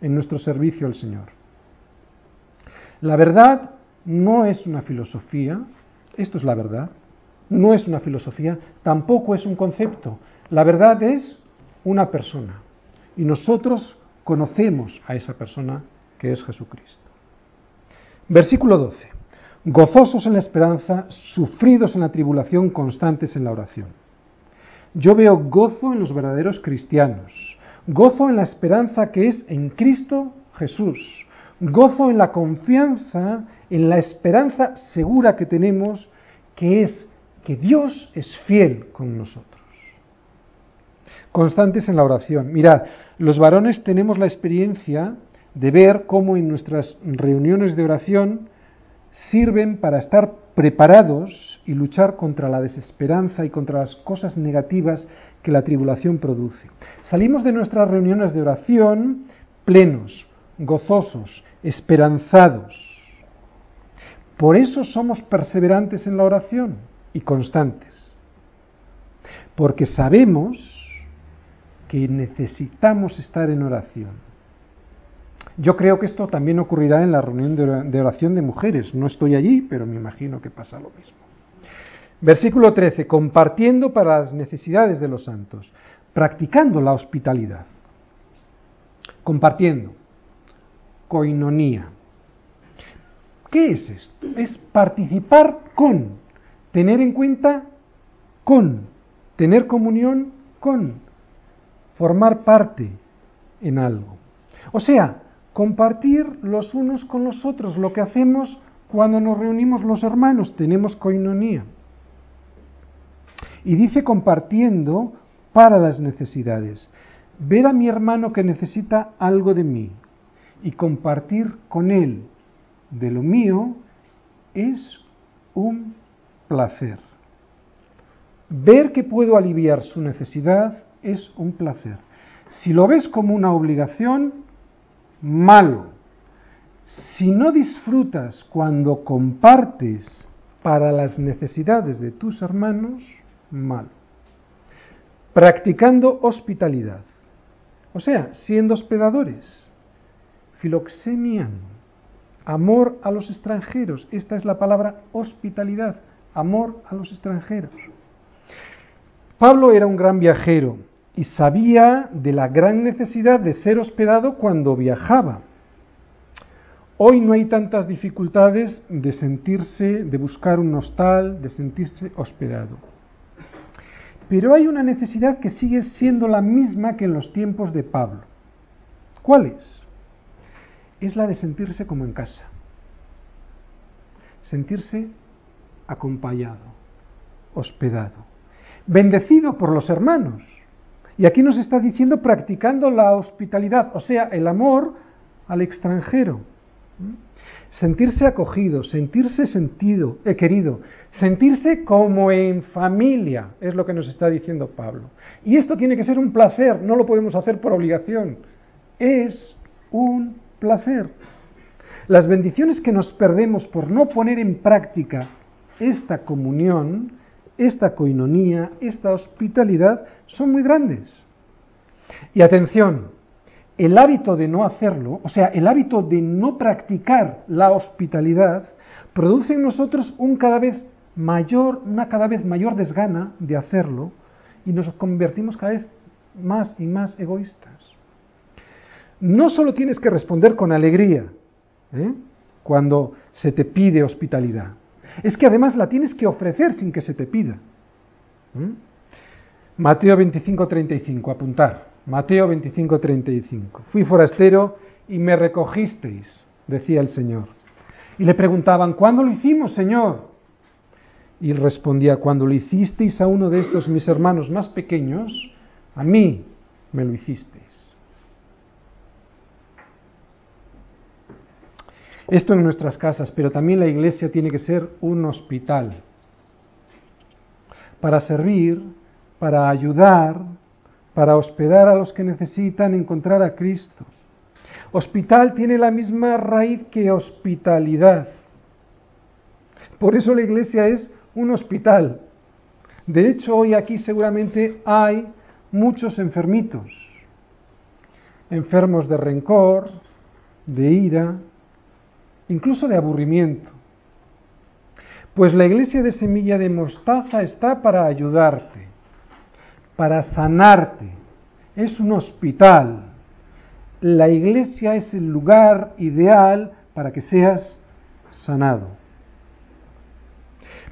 en nuestro servicio al Señor. La verdad no es una filosofía, esto es la verdad, no es una filosofía, tampoco es un concepto. La verdad es una persona y nosotros conocemos a esa persona que es Jesucristo. Versículo 12 gozosos en la esperanza, sufridos en la tribulación, constantes en la oración. Yo veo gozo en los verdaderos cristianos, gozo en la esperanza que es en Cristo Jesús. Gozo en la confianza, en la esperanza segura que tenemos, que es que Dios es fiel con nosotros. Constantes en la oración. Mirad, los varones tenemos la experiencia de ver cómo en nuestras reuniones de oración sirven para estar preparados y luchar contra la desesperanza y contra las cosas negativas que la tribulación produce. Salimos de nuestras reuniones de oración plenos, gozosos, esperanzados. Por eso somos perseverantes en la oración y constantes. Porque sabemos que necesitamos estar en oración. Yo creo que esto también ocurrirá en la reunión de oración de mujeres. No estoy allí, pero me imagino que pasa lo mismo. Versículo 13. Compartiendo para las necesidades de los santos, practicando la hospitalidad. Compartiendo. Coinonía. ¿Qué es esto? Es participar con, tener en cuenta con, tener comunión con, formar parte en algo. O sea, compartir los unos con los otros, lo que hacemos cuando nos reunimos los hermanos, tenemos coinonía. Y dice compartiendo para las necesidades. Ver a mi hermano que necesita algo de mí y compartir con él de lo mío es un placer. Ver que puedo aliviar su necesidad es un placer. Si lo ves como una obligación, malo. Si no disfrutas cuando compartes para las necesidades de tus hermanos, malo. Practicando hospitalidad. O sea, siendo hospedadores. Filoxenian. Amor a los extranjeros. Esta es la palabra hospitalidad. Amor a los extranjeros. Pablo era un gran viajero y sabía de la gran necesidad de ser hospedado cuando viajaba. Hoy no hay tantas dificultades de sentirse, de buscar un hostal, de sentirse hospedado. Pero hay una necesidad que sigue siendo la misma que en los tiempos de Pablo. ¿Cuál es? Es la de sentirse como en casa. Sentirse acompañado, hospedado bendecido por los hermanos. Y aquí nos está diciendo practicando la hospitalidad, o sea, el amor al extranjero. Sentirse acogido, sentirse sentido, eh, querido, sentirse como en familia, es lo que nos está diciendo Pablo. Y esto tiene que ser un placer, no lo podemos hacer por obligación. Es un placer. Las bendiciones que nos perdemos por no poner en práctica esta comunión esta coinonía, esta hospitalidad son muy grandes. Y atención, el hábito de no hacerlo, o sea, el hábito de no practicar la hospitalidad, produce en nosotros un cada vez mayor, una cada vez mayor desgana de hacerlo y nos convertimos cada vez más y más egoístas. No solo tienes que responder con alegría ¿eh? cuando se te pide hospitalidad, es que además la tienes que ofrecer sin que se te pida. ¿Mm? Mateo 25, 35, apuntar. Mateo 25, 35. Fui forastero y me recogisteis, decía el Señor. Y le preguntaban, ¿cuándo lo hicimos, Señor? Y respondía, cuando lo hicisteis a uno de estos mis hermanos más pequeños, a mí me lo hicisteis. Esto en nuestras casas, pero también la iglesia tiene que ser un hospital para servir, para ayudar, para hospedar a los que necesitan encontrar a Cristo. Hospital tiene la misma raíz que hospitalidad. Por eso la iglesia es un hospital. De hecho, hoy aquí seguramente hay muchos enfermitos, enfermos de rencor, de ira, incluso de aburrimiento. Pues la iglesia de semilla de mostaza está para ayudarte, para sanarte. Es un hospital. La iglesia es el lugar ideal para que seas sanado.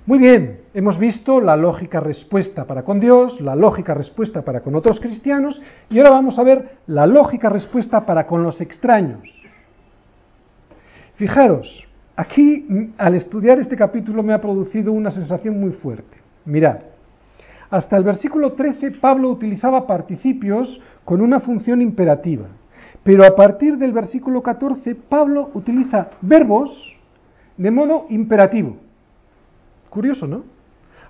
Muy bien, hemos visto la lógica respuesta para con Dios, la lógica respuesta para con otros cristianos y ahora vamos a ver la lógica respuesta para con los extraños. Fijaros, aquí al estudiar este capítulo me ha producido una sensación muy fuerte. Mirad, hasta el versículo 13 Pablo utilizaba participios con una función imperativa, pero a partir del versículo 14 Pablo utiliza verbos de modo imperativo. Curioso, ¿no?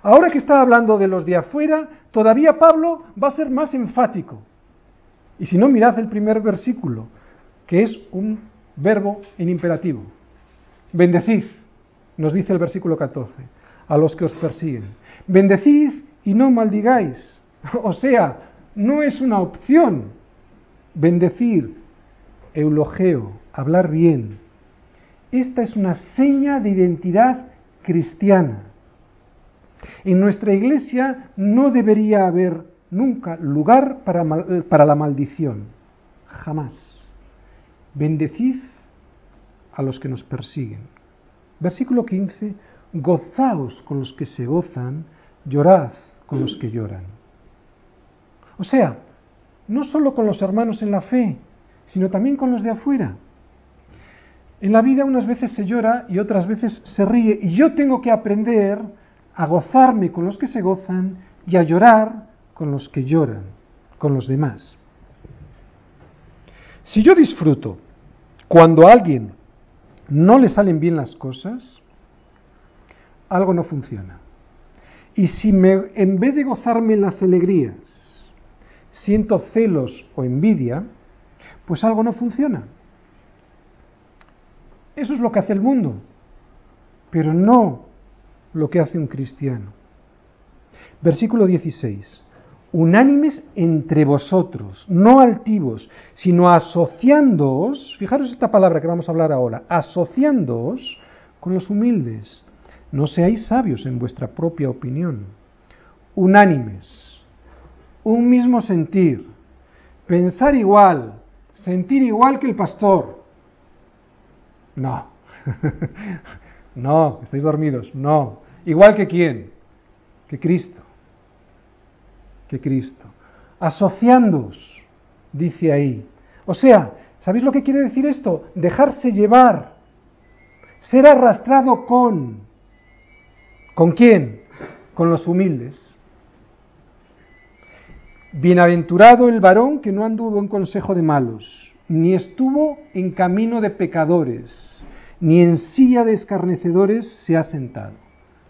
Ahora que está hablando de los de afuera, todavía Pablo va a ser más enfático. Y si no, mirad el primer versículo, que es un verbo en imperativo. Bendecid, nos dice el versículo 14, a los que os persiguen. Bendecid y no maldigáis. [laughs] O sea, no es una opción. Bendecir, eulogeo, hablar bien. Esta es una seña de identidad cristiana. En nuestra iglesia no debería haber nunca lugar para, para la maldición. Jamás. Bendecid a los que nos persiguen. Versículo 15. Gozaos con los que se gozan, llorad con los que lloran. O sea, no solo con los hermanos en la fe, sino también con los de afuera. En la vida unas veces se llora y otras veces se ríe, y yo tengo que aprender a gozarme con los que se gozan y a llorar con los que lloran, con los demás. Si yo disfruto cuando a alguien no le salen bien las cosas, algo no funciona. Y si me, en vez de gozarme en las alegrías, siento celos o envidia, pues algo no funciona. Eso es lo que hace el mundo, pero no lo que hace un cristiano. Versículo 16. Unánimes entre vosotros, no altivos, sino asociándoos, fijaros esta palabra que vamos a hablar ahora, asociándoos con los humildes. No seáis sabios en vuestra propia opinión. Unánimes, un mismo sentir, pensar igual, sentir igual que el pastor. No, [laughs] no, estáis dormidos, no. Igual que quién? Que Cristo. Que Cristo. Asociándoos, dice ahí. O sea, ¿sabéis lo que quiere decir esto? Dejarse llevar, ser arrastrado con. ¿Con quién? Con los humildes. Bienaventurado el varón que no anduvo en consejo de malos, ni estuvo en camino de pecadores, ni en silla de escarnecedores se ha sentado.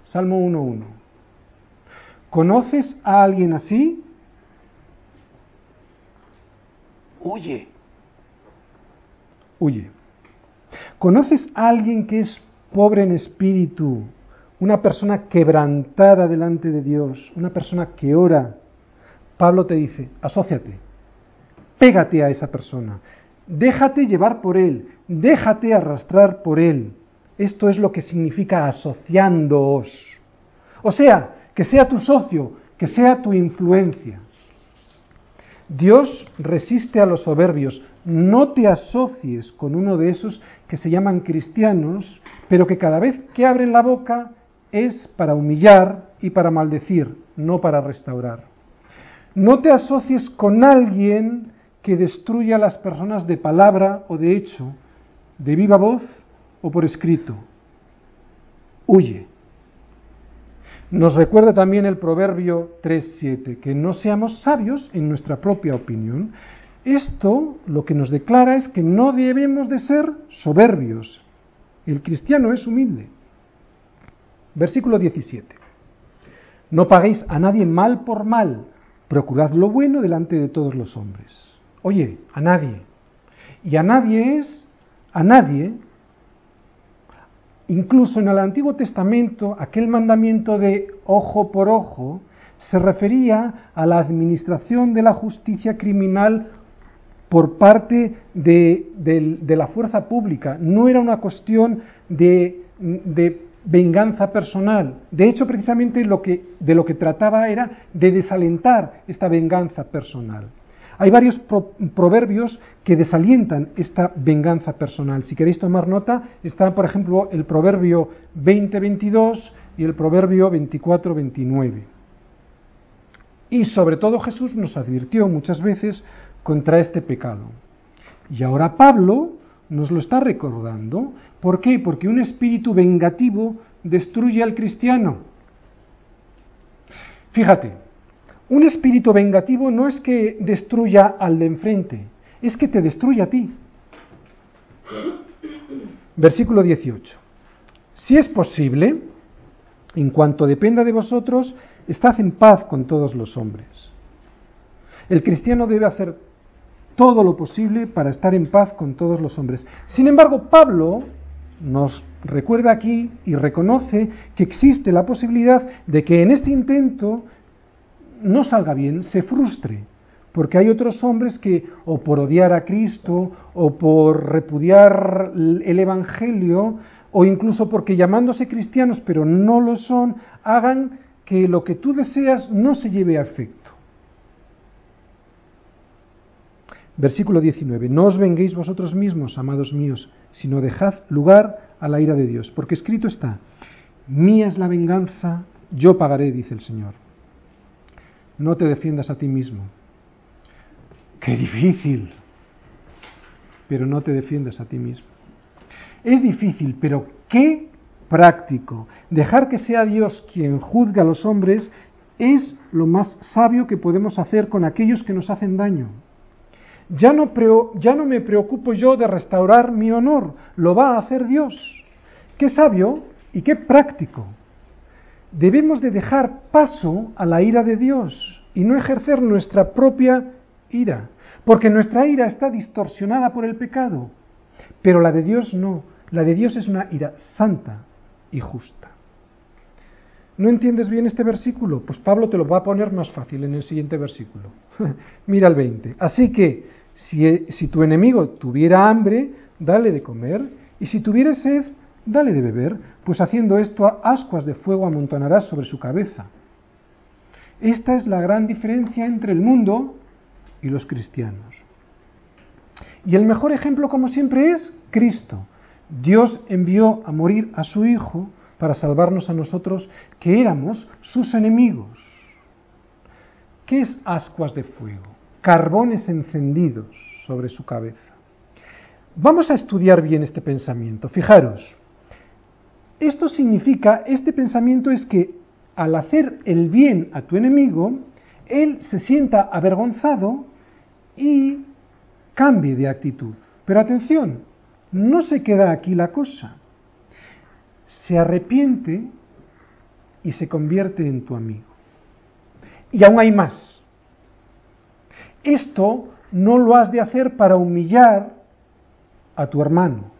Salmo 1.1. ¿Conoces a alguien así? Huye. Huye. ¿Conoces a alguien que es pobre en espíritu, una persona quebrantada delante de Dios, una persona que ora? Pablo te dice, asóciate, pégate a esa persona, déjate llevar por él, déjate arrastrar por él. Esto es lo que significa asociándoos. O sea, que sea tu socio, que sea tu influencia. Dios resiste a los soberbios. No te asocies con uno de esos que se llaman cristianos, pero que cada vez que abren la boca es para humillar y para maldecir, no para restaurar. No te asocies con alguien que destruya a las personas de palabra o de hecho, de viva voz o por escrito. Huye. Nos recuerda también el proverbio 3.7, que no seamos sabios en nuestra propia opinión. Esto lo que nos declara es que no debemos de ser soberbios. El cristiano es humilde. Versículo 17. No paguéis a nadie mal por mal, procurad lo bueno delante de todos los hombres. Oye, a nadie. Y a nadie es, a nadie Incluso en el Antiguo Testamento, aquel mandamiento de ojo por ojo se refería a la administración de la justicia criminal por parte de, la fuerza pública. No era una cuestión de, de, venganza personal. De hecho, precisamente de lo que trataba era de desalentar esta venganza personal. Hay varios proverbios que desalientan esta venganza personal. Si queréis tomar nota, está, por ejemplo, el proverbio 20-22 y el proverbio 24-29. Y sobre todo Jesús nos advirtió muchas veces contra este pecado. Y ahora Pablo nos lo está recordando. ¿Por qué? Porque un espíritu vengativo destruye al cristiano. Fíjate, un espíritu vengativo no es que destruya al de enfrente, es que te destruye a ti. Versículo 18. Si es posible, en cuanto dependa de vosotros, estad en paz con todos los hombres. El cristiano debe hacer todo lo posible para estar en paz con todos los hombres. Sin embargo, Pablo nos recuerda aquí y reconoce que existe la posibilidad de que en este intento no salga bien, se frustre, porque hay otros hombres que o por odiar a Cristo o por repudiar el Evangelio o incluso porque llamándose cristianos pero no lo son, hagan que lo que tú deseas no se lleve a efecto. Versículo 19. No os venguéis vosotros mismos, amados míos, sino dejad lugar a la ira de Dios, porque escrito está, mía es la venganza, yo pagaré, dice el Señor. No te defiendas a ti mismo. Qué difícil, pero no te defiendas a ti mismo. Es difícil, pero qué práctico. Dejar que sea Dios quien juzgue a los hombres es lo más sabio que podemos hacer con aquellos que nos hacen daño. Ya no, me preocupo yo de restaurar mi honor, lo va a hacer Dios. Qué sabio y qué práctico. Debemos de dejar paso a la ira de Dios y no ejercer nuestra propia ira, porque nuestra ira está distorsionada por el pecado, pero la de Dios no. La de Dios es una ira santa y justa. ¿No entiendes bien este versículo? Pues Pablo te lo va a poner más fácil en el siguiente versículo. [laughs] Mira el 20. Así que si, tu enemigo tuviera hambre, dale de comer, y si tuviera sed, dale de beber, pues haciendo esto ascuas de fuego amontonarás sobre su cabeza. Esta es la gran diferencia entre el mundo y los cristianos. Y el mejor ejemplo, como siempre, es Cristo. Dios envió a morir a su Hijo para salvarnos a nosotros, que éramos sus enemigos. ¿Qué es ascuas de fuego? Carbones encendidos sobre su cabeza. Vamos a estudiar bien este pensamiento. Fijaros, esto significa, este pensamiento es que al hacer el bien a tu enemigo, él se sienta avergonzado y cambie de actitud. Pero atención, no se queda aquí la cosa. Se arrepiente y se convierte en tu amigo. Y aún hay más. Esto no lo has de hacer para humillar a tu hermano,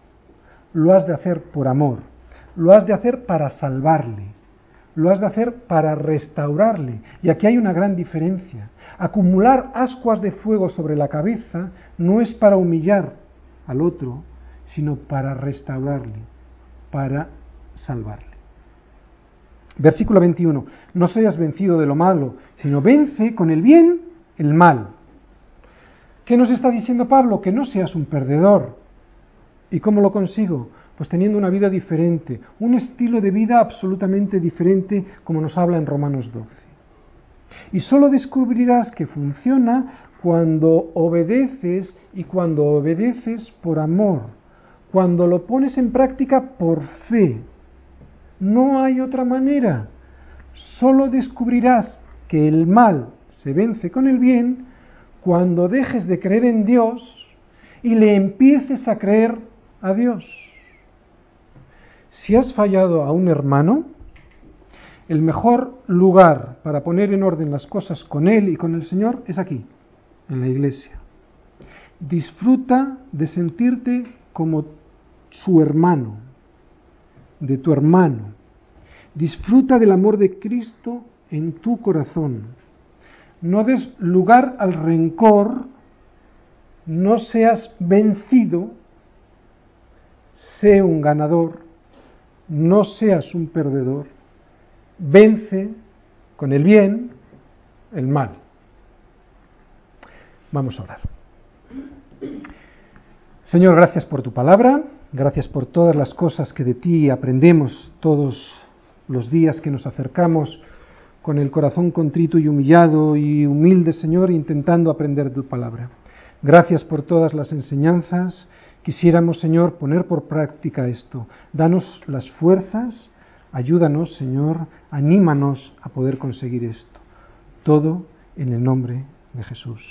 lo has de hacer por amor, lo has de hacer para salvarle, lo has de hacer para restaurarle. Y aquí hay una gran diferencia. Acumular ascuas de fuego sobre la cabeza no es para humillar al otro, sino para restaurarle, para salvarle. Versículo 21. No seas vencido de lo malo, sino vence con el bien el mal. ¿Qué nos está diciendo Pablo? Que no seas un perdedor. ¿Y cómo lo consigo? Pues teniendo una vida diferente, un estilo de vida absolutamente diferente como nos habla en Romanos 12. Y solo descubrirás que funciona cuando obedeces y cuando obedeces por amor, cuando lo pones en práctica por fe. No hay otra manera. Solo descubrirás que el mal se vence con el bien cuando dejes de creer en Dios y le empieces a creer a Dios. Si has fallado a un hermano, el mejor lugar para poner en orden las cosas con Él y con el Señor es aquí, en la iglesia. Disfruta de sentirte como su hermano, de tu hermano. Disfruta del amor de Cristo en tu corazón no des lugar al rencor, no seas vencido, sé un ganador, no seas un perdedor, vence con el bien el mal. Vamos a orar. Señor, gracias por tu palabra, gracias por todas las cosas que de ti aprendemos todos los días que nos acercamos con el corazón contrito y humillado y humilde, Señor, intentando aprender tu palabra. Gracias por todas las enseñanzas Quisiéramos, Señor, poner por práctica esto. Danos las fuerzas, ayúdanos, Señor, anímanos a poder conseguir esto. Todo en el nombre de Jesús.